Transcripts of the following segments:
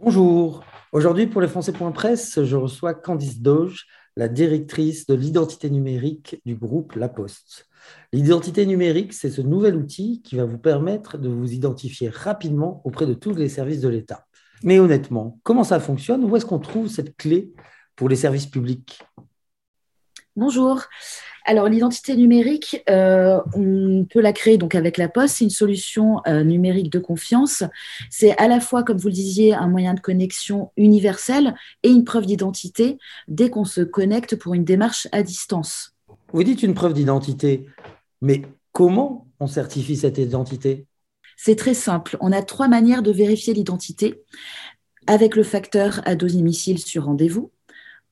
Bonjour. Aujourd'hui, pour les Français.presse, je reçois Candice Doge, la directrice de l'identité numérique du groupe La Poste. L'identité numérique, c'est ce nouvel outil qui va vous permettre de vous identifier rapidement auprès de tous les services de l'État. Mais honnêtement, comment ça fonctionne? Où est-ce qu'on trouve cette clé pour les services publics? Bonjour. Alors l'identité numérique, euh, on peut la créer donc avec la Poste. C'est une solution euh, numérique de confiance. C'est à la fois, comme vous le disiez, un moyen de connexion universel et une preuve d'identité dès qu'on se connecte pour une démarche à distance. Vous dites une preuve d'identité, mais comment on certifie cette identité? C'est très simple. On a trois manières de vérifier l'identité avec le facteur à domicile sur rendez-vous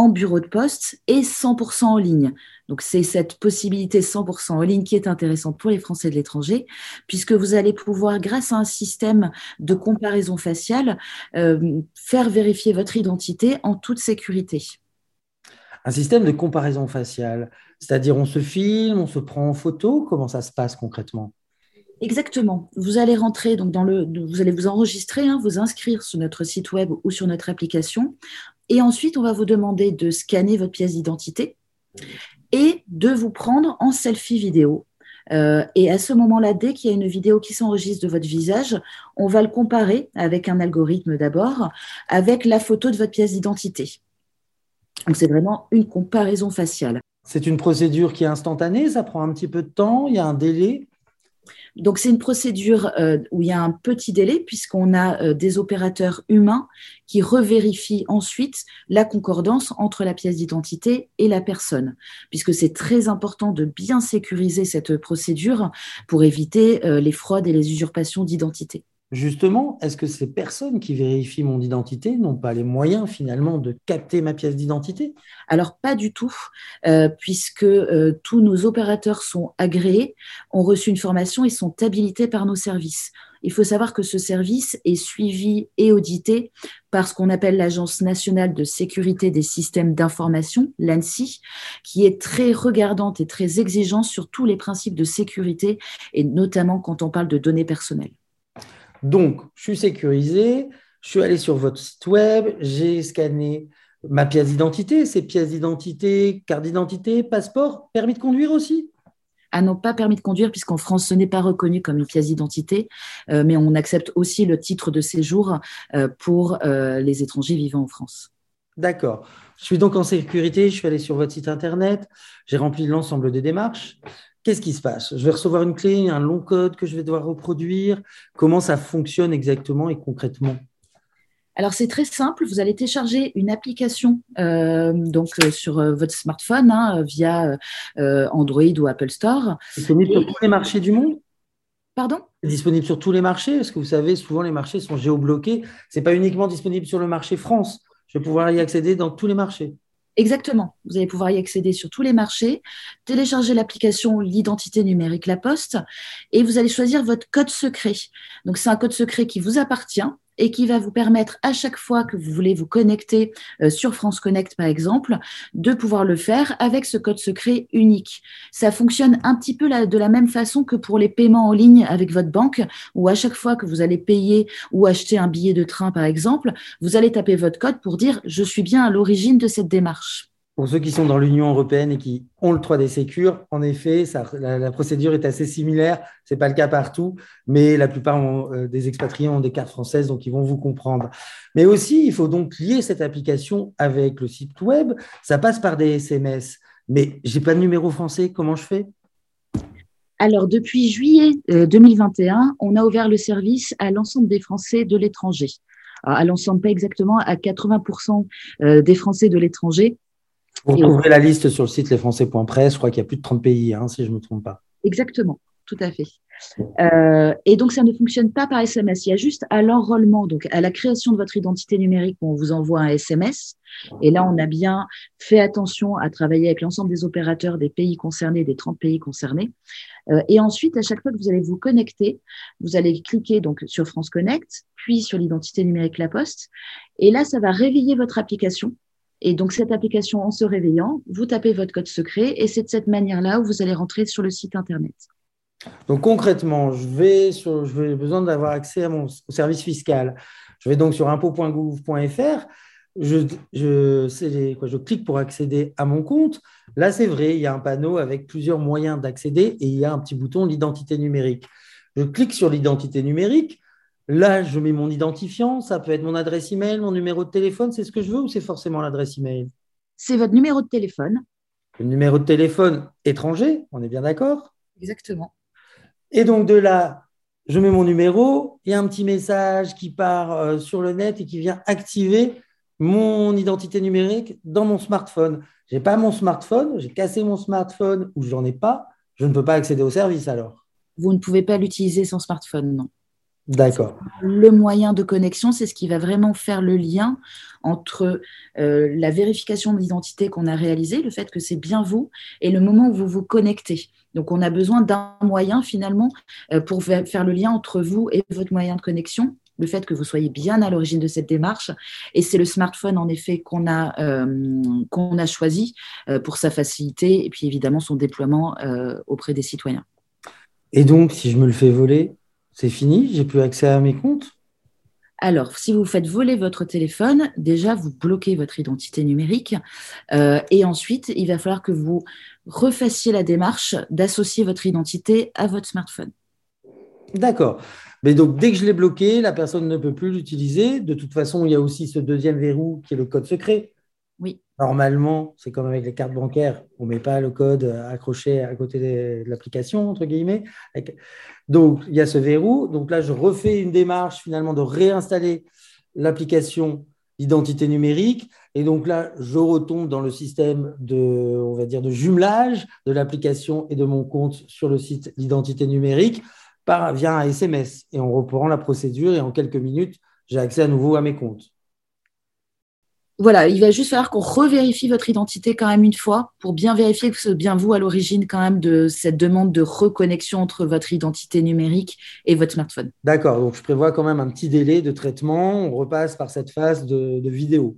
en bureau de poste et 100% en ligne. Donc c'est cette possibilité 100% en ligne qui est intéressante pour les Français de l'étranger, puisque vous allez pouvoir, grâce à un système de comparaison faciale, euh, faire vérifier votre identité en toute sécurité. Un système de comparaison faciale, c'est-à-dire on se filme, on se prend en photo, comment ça se passe concrètement? Exactement. Vous allez rentrer donc dans le, vous allez vous enregistrer, hein, vous inscrire sur notre site web ou sur notre application. Et ensuite, on va vous demander de scanner votre pièce d'identité et de vous prendre en selfie vidéo. Euh, et à ce moment-là, dès qu'il y a une vidéo qui s'enregistre de votre visage, on va le comparer avec un algorithme d'abord, avec la photo de votre pièce d'identité. Donc c'est vraiment une comparaison faciale. C'est une procédure qui est instantanée, ça prend un petit peu de temps, il y a un délai donc, c'est une procédure euh, où il y a un petit délai, puisqu'on a euh, des opérateurs humains qui revérifient ensuite la concordance entre la pièce d'identité et la personne, puisque c'est très important de bien sécuriser cette procédure pour éviter euh, les fraudes et les usurpations d'identité. Justement, est-ce que ces personnes qui vérifient mon identité n'ont pas les moyens finalement de capter ma pièce d'identité? Alors pas du tout, euh, puisque euh, tous nos opérateurs sont agréés, ont reçu une formation et sont habilités par nos services. Il faut savoir que ce service est suivi et audité par ce qu'on appelle l'Agence nationale de sécurité des systèmes d'information, l'ANSI, qui est très regardante et très exigeante sur tous les principes de sécurité, et notamment quand on parle de données personnelles. Donc, je suis sécurisé, je suis allé sur votre site web, j'ai scanné ma pièce d'identité, ces pièces d'identité, carte d'identité, passeport, permis de conduire aussi ah non, pas permis de conduire, puisqu'en France, ce n'est pas reconnu comme une pièce d'identité, euh, mais on accepte aussi le titre de séjour euh, pour euh, les étrangers vivant en France. D'accord. Je suis donc en sécurité, je suis allé sur votre site internet, j'ai rempli l'ensemble des démarches. Qu'est-ce qui se passe? Je vais recevoir une clé, un long code que je vais devoir reproduire? Comment ça fonctionne exactement et concrètement? Alors c'est très simple, vous allez télécharger une application euh, donc euh, sur euh, votre smartphone hein, via Android ou Apple Store. Disponible sur tous les marchés du monde? Pardon? Disponible sur tous les marchés, parce que vous savez, souvent les marchés sont géobloqués. Ce n'est pas uniquement disponible sur le marché France. Je vais pouvoir y accéder dans tous les marchés. Exactement. Vous allez pouvoir y accéder sur tous les marchés, télécharger l'application L'identité numérique La Poste et vous allez choisir votre code secret. Donc, c'est un code secret qui vous appartient et qui va vous permettre à chaque fois que vous voulez vous connecter euh, sur France Connect, par exemple, de pouvoir le faire avec ce code secret unique. Ça fonctionne un petit peu de la même façon que pour les paiements en ligne avec votre banque, où à chaque fois que vous allez payer ou acheter un billet de train, par exemple, vous allez taper votre code pour dire je suis bien à l'origine de cette démarche. Pour ceux qui sont dans l'Union européenne et qui ont le 3D Secure, en effet, la, procédure est assez similaire. Ce n'est pas le cas partout, mais la plupart euh, des expatriés ont des cartes françaises, donc ils vont vous comprendre. Mais aussi, il faut donc lier cette application avec le site web. Ça passe par des SMS. Mais je n'ai pas de numéro français, comment je fais? Alors, depuis juillet 2021, euh, on a ouvert le service à l'ensemble des Français de l'étranger. À l'ensemble, pas exactement, à 80% euh, des Français de l'étranger vous retrouverez la liste sur le site lesfrançais.press. Je crois qu'il y a plus de 30 pays, hein, si je ne me trompe pas. Exactement, tout à fait. Euh, et donc, ça ne fonctionne pas par SMS. Il y a juste à l'enrôlement, donc à la création de votre identité numérique, on vous envoie un SMS. Et là, on a bien fait attention à travailler avec l'ensemble des opérateurs des pays concernés, des 30 pays concernés. Euh, et ensuite, à chaque fois que vous allez vous connecter, vous allez cliquer donc sur France Connect, puis sur l'identité numérique La Poste. Et là, ça va réveiller votre application et donc, cette application, en se réveillant, vous tapez votre code secret et c'est de cette manière-là où vous allez rentrer sur le site Internet. Donc, concrètement, je vais, sur, je vais besoin d'avoir accès à mon, au service fiscal. Je vais donc sur impôt.gouv.fr, je, je, quoi, je clique pour accéder à mon compte. Là, c'est vrai, il y a un panneau avec plusieurs moyens d'accéder et il y a un petit bouton l'identité numérique. Je clique sur l'identité numérique. Là, je mets mon identifiant. Ça peut être mon adresse email, mon numéro de téléphone. C'est ce que je veux ou c'est forcément l'adresse email? C'est votre numéro de téléphone. Le numéro de téléphone étranger, on est bien d'accord? Exactement. Et donc de là, je mets mon numéro. Il y a un petit message qui part euh, sur le net et qui vient activer mon identité numérique dans mon smartphone. Je n'ai pas mon smartphone, j'ai cassé mon smartphone ou je n'en ai pas. Je ne peux pas accéder au service alors vous ne pouvez pas l'utiliser sans smartphone, non. D'accord. Le moyen de connexion, c'est ce qui va vraiment faire le lien entre euh, la vérification de l'identité qu'on a réalisée, le fait que c'est bien vous, et le moment où vous vous connectez. Donc, on a besoin d'un moyen finalement euh, pour faire le lien entre vous et votre moyen de connexion le fait que vous soyez bien à l'origine de cette démarche. Et c'est le smartphone, en effet, qu'on a, euh, qu'on a choisi pour sa facilité et puis évidemment son déploiement auprès des citoyens. Et donc, si je me le fais voler, c'est fini, j'ai plus accès à mes comptes? Alors, si vous faites voler votre téléphone, déjà, vous bloquez votre identité numérique. Euh, et ensuite, il va falloir que vous refassiez la démarche d'associer votre identité à votre smartphone. D'accord. Mais donc, dès que je l'ai bloqué, la personne ne peut plus l'utiliser. De toute façon, il y a aussi ce deuxième verrou qui est le code secret. Oui. Normalement, c'est comme avec les cartes bancaires, on ne met pas le code accroché à côté de l'application, entre guillemets. Donc, il y a ce verrou. Donc là, je refais une démarche finalement de réinstaller l'application d'identité numérique. Et donc là, je retombe dans le système de, jumelage de l'application et de mon compte sur le site d'identité numérique par, via un SMS. Et on reprend la procédure et en quelques minutes, j'ai accès à nouveau à mes comptes voilà, il va juste falloir qu'on revérifie votre identité quand même une fois pour bien vérifier que c'est bien vous à l'origine quand même de cette demande de reconnexion entre votre identité numérique et votre smartphone. D'accord, donc je prévois quand même un petit délai de traitement. On repasse par cette phase de, vidéo.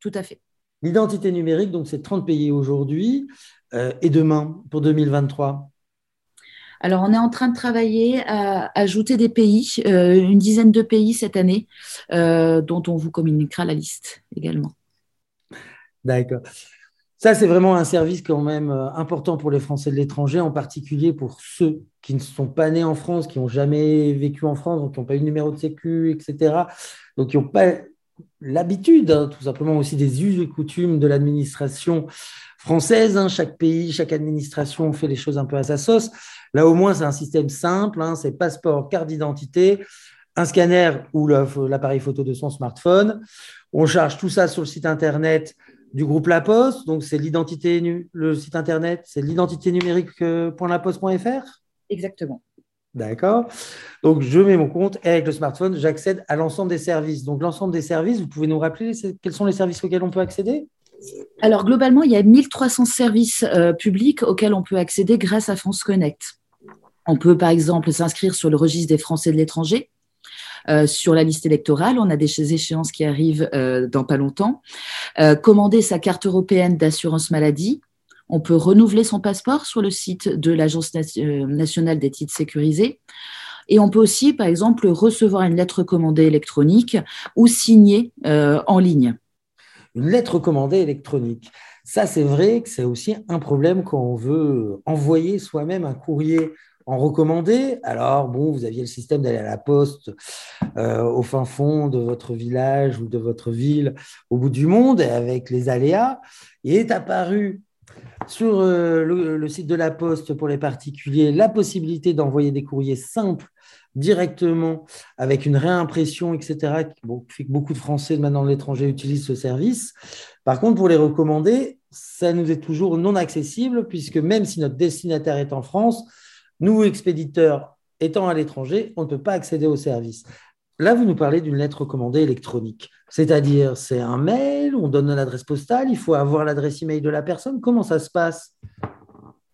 Tout à fait. L'identité numérique, donc c'est 30 pays aujourd'hui euh, et demain pour 2023. Alors, on est en train de travailler à ajouter des pays, euh, une dizaine de pays cette année, euh, dont on vous communiquera la liste également. D'accord. Ça, c'est vraiment un service quand même euh, important pour les Français de l'étranger, en particulier pour ceux qui ne sont pas nés en France, qui n'ont jamais vécu en France, donc qui n'ont pas eu de numéro de sécu, etc. Donc, qui n'ont pas l'habitude, hein, tout simplement aussi des us et coutumes de l'administration française. Hein. Chaque pays, chaque administration fait les choses un peu à sa sauce. Là, au moins, c'est un système simple. Hein. c'est passeport, carte d'identité, un scanner ou l'appareil photo de son smartphone. On charge tout ça sur le site internet du groupe La Poste. Donc, c'est l'identité, le site internet, c'est l'identité numérique.laposte.fr Exactement. D'accord. Donc, je mets mon compte et avec le smartphone, j'accède à l'ensemble des services. Donc, l'ensemble des services, vous pouvez nous rappeler quels sont les services auxquels on peut accéder? Alors, globalement, il y a 1300 services euh, publics auxquels on peut accéder grâce à France Connect. On peut, par exemple, s'inscrire sur le registre des Français de l'étranger. Euh, sur la liste électorale. On a des échéances qui arrivent euh, dans pas longtemps. Euh, commander sa carte européenne d'assurance maladie. On peut renouveler son passeport sur le site de l'Agence nationale des titres sécurisés. Et on peut aussi, par exemple, recevoir une lettre commandée électronique ou signer en ligne. Une lettre commandée électronique. Ça, c'est vrai que c'est aussi un problème quand on veut envoyer soi-même un courrier en recommandé. Alors, bon, vous aviez le système d'aller à la poste euh, au fin fond de votre village ou de votre ville au bout du monde avec les aléas. Il est apparu sur euh, le, site de la poste pour les particuliers la possibilité d'envoyer des courriers simples directement avec une réimpression, etc., bon, beaucoup de Français maintenant de l'étranger utilisent ce service. Par contre, pour les recommander, ça nous est toujours non accessible puisque même si notre destinataire est en France, nous, expéditeurs, étant à l'étranger, on ne peut pas accéder au service. Là, vous nous parlez d'une lettre recommandée électronique. C'est-à-dire, c'est un mail, on donne l'adresse postale, il faut avoir l'adresse email de la personne. Comment ça se passe?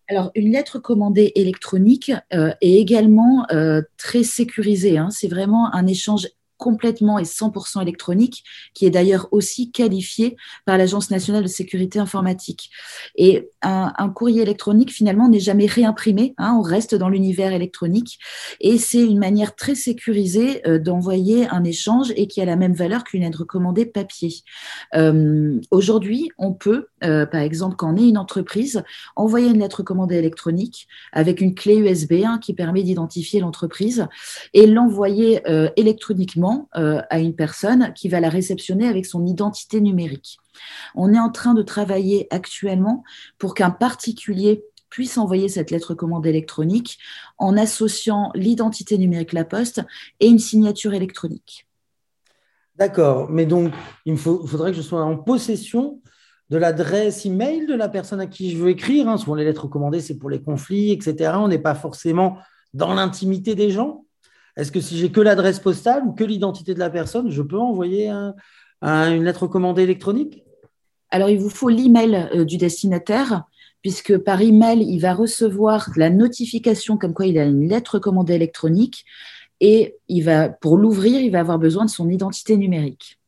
Alors, une lettre commandée électronique euh, est également euh, très sécurisée. Hein. C'est vraiment un échange complètement et 100% électronique, qui est d'ailleurs aussi qualifié par l'Agence nationale de sécurité informatique. Et un, courrier électronique, finalement, n'est jamais réimprimé. Hein, on reste dans l'univers électronique. Et c'est une manière très sécurisée euh, d'envoyer un échange et qui a la même valeur qu'une lettre recommandée papier. Euh, aujourd'hui, on peut, euh, par exemple, quand on est une entreprise, envoyer une lettre recommandée électronique avec une clé USB hein, qui permet d'identifier l'entreprise et l'envoyer électroniquement à une personne qui va la réceptionner avec son identité numérique. On est en train de travailler actuellement pour qu'un particulier puisse envoyer cette lettre commande électronique en associant l'identité numérique La Poste et une signature électronique. D'accord, mais donc il faudrait que je sois en possession de l'adresse email de la personne à qui je veux écrire. Hein. Souvent, les lettres recommandées, c'est pour les conflits, etc. On n'est pas forcément dans l'intimité des gens. Est-ce que si j'ai que l'adresse postale ou que l'identité de la personne, je peux envoyer une lettre recommandée électronique? Alors, il vous faut l'email euh, du destinataire, puisque par email, il va recevoir la notification comme quoi il a une lettre commandée électronique et il va, pour l'ouvrir, il va avoir besoin de son identité numérique.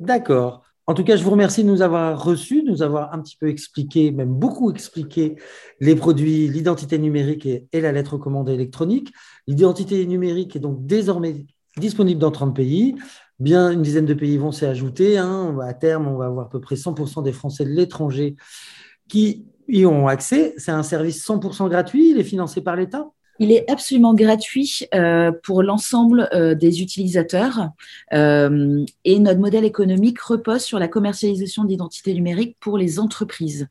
D'accord. En tout cas, je vous remercie de nous avoir reçus, de nous avoir un petit peu expliqué, même beaucoup expliqué, les produits, l'identité numérique et, la lettre commandée électronique. L'identité numérique est donc désormais disponible dans 30 pays bien une dizaine de pays vont s'y ajouter. Hein. À terme, on va avoir à peu près 100% des Français de l'étranger qui y ont accès. C'est un service 100% gratuit, il est financé par l'État il est absolument gratuit euh, pour l'ensemble euh, des utilisateurs euh, et notre modèle économique repose sur la commercialisation d'identité numérique pour les entreprises.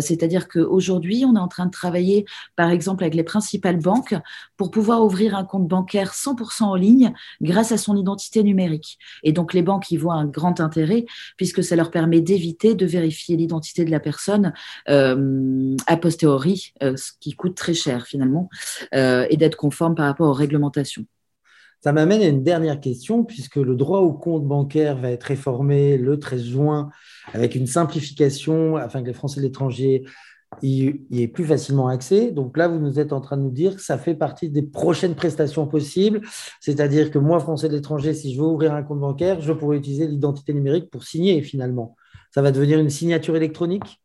C'est-à-dire qu'aujourd'hui, on est en train de travailler, par exemple, avec les principales banques pour pouvoir ouvrir un compte bancaire 100% en ligne grâce à son identité numérique. Et donc, les banques y voient un grand intérêt puisque ça leur permet d'éviter de vérifier l'identité de la personne a posteriori, ce qui coûte très cher finalement. Euh, et d'être conforme par rapport aux réglementations. Ça m'amène à une dernière question, puisque le droit au compte bancaire va être réformé le 13 juin avec une simplification afin que les Français de l'étranger y, aient plus facilement accès. Donc là, vous nous êtes en train de nous dire que ça fait partie des prochaines prestations possibles, c'est-à-dire que moi, Français de l'étranger, si je veux ouvrir un compte bancaire, je pourrais utiliser l'identité numérique pour signer finalement. Ça va devenir une signature électronique?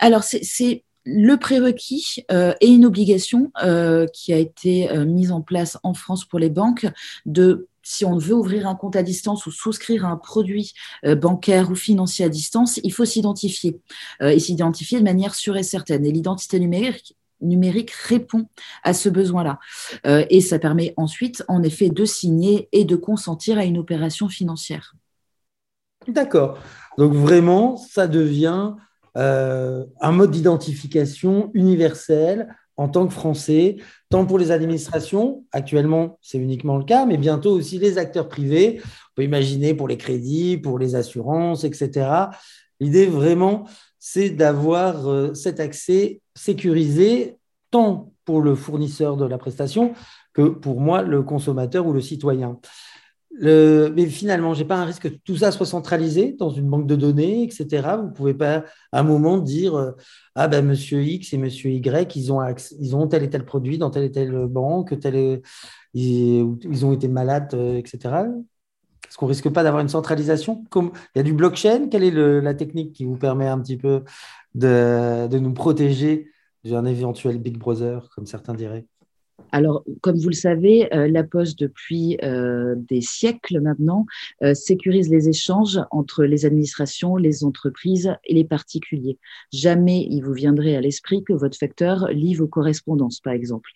Alors, c'est le prérequis euh, est une obligation euh, qui a été euh, mise en place en France pour les banques de si on veut ouvrir un compte à distance ou souscrire un produit bancaire ou financier à distance, il faut s'identifier et s'identifier de manière sûre et certaine. Et l'identité numérique, numérique répond à ce besoin-là. et ça permet ensuite, en effet, de signer et de consentir à une opération financière. D'accord. Donc vraiment, ça devient euh, un mode d'identification universel en tant que Français, tant pour les administrations, actuellement c'est uniquement le cas, mais bientôt aussi les acteurs privés. On peut imaginer pour les crédits, pour les assurances, etc. L'idée vraiment, c'est d'avoir euh, cet accès sécurisé tant pour le fournisseur de la prestation que pour moi, le consommateur ou le citoyen mais finalement, je n'ai pas un risque que tout ça soit centralisé dans une banque de données, etc. Vous ne pouvez pas à un moment dire euh, Ah ben monsieur X et monsieur Y, ils ont, ils ont tel et tel produit dans telle et telle banque, tel ils, ont été malades, euh, etc. Est-ce qu'on ne risque pas d'avoir une centralisation Comme, Il y a du blockchain, quelle est la technique qui vous permet un petit peu de, de nous protéger d'un éventuel Big Brother, comme certains diraient? Alors, comme vous le savez, euh, La Poste, depuis euh, des siècles maintenant, euh, sécurise les échanges entre les administrations, les entreprises et les particuliers. Jamais il vous viendrait à l'esprit que votre facteur lit vos correspondances, par exemple.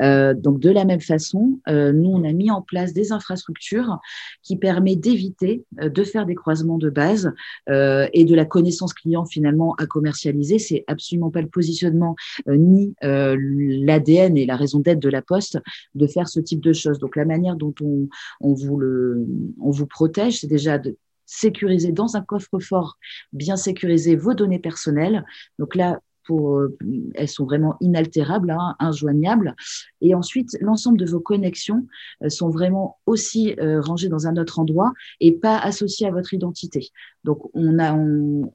donc, de la même façon, nous, on a mis en place des infrastructures qui permettent d'éviter de faire des croisements de base et de la connaissance client finalement à commercialiser. C'est absolument pas le positionnement ni l'ADN et la raison d'être de la Poste de faire ce type de choses. Donc la manière dont on, vous, le, on vous protège, c'est déjà de sécuriser dans un coffre-fort bien sécurisé vos données personnelles. Donc là, euh, elles sont vraiment inaltérables, hein, injoignables. Et ensuite, l'ensemble de vos connexions euh, sont vraiment aussi euh, rangées dans un autre endroit et pas associées à votre identité. Donc, on a,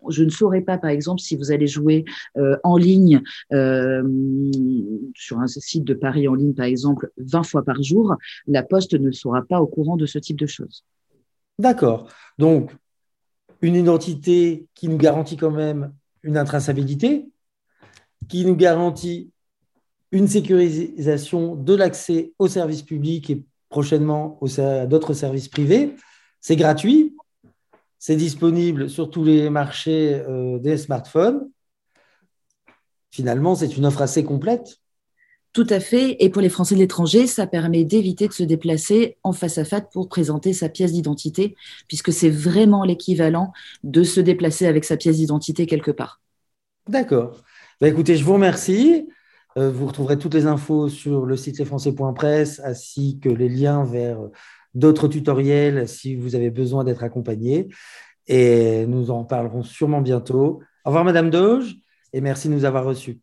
je ne saurais pas, par exemple, si vous allez jouer en ligne sur un site de Paris en ligne, par exemple, 20 fois par jour, la Poste ne sera pas au courant de ce type de choses. D'accord. Donc, une identité qui nous garantit quand même une intraçabilité, qui nous garantit une sécurisation de l'accès aux services publics et prochainement à d'autres services privés. C'est gratuit, c'est disponible sur tous les marchés euh, des smartphones. Finalement, c'est une offre assez complète. Tout à fait. Et pour les Français de l'étranger, ça permet d'éviter de se déplacer en face à face pour présenter sa pièce d'identité, puisque c'est vraiment l'équivalent de se déplacer avec sa pièce d'identité quelque part. D'accord. Bah, écoutez, je vous remercie. Euh, vous retrouverez toutes les infos sur le site lesfrançais.press ainsi que les liens vers d'autres tutoriels si vous avez besoin d'être accompagné. Et nous en parlerons sûrement bientôt. Au revoir, Madame Doge, et merci de nous avoir reçus.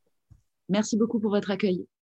Merci beaucoup pour votre accueil.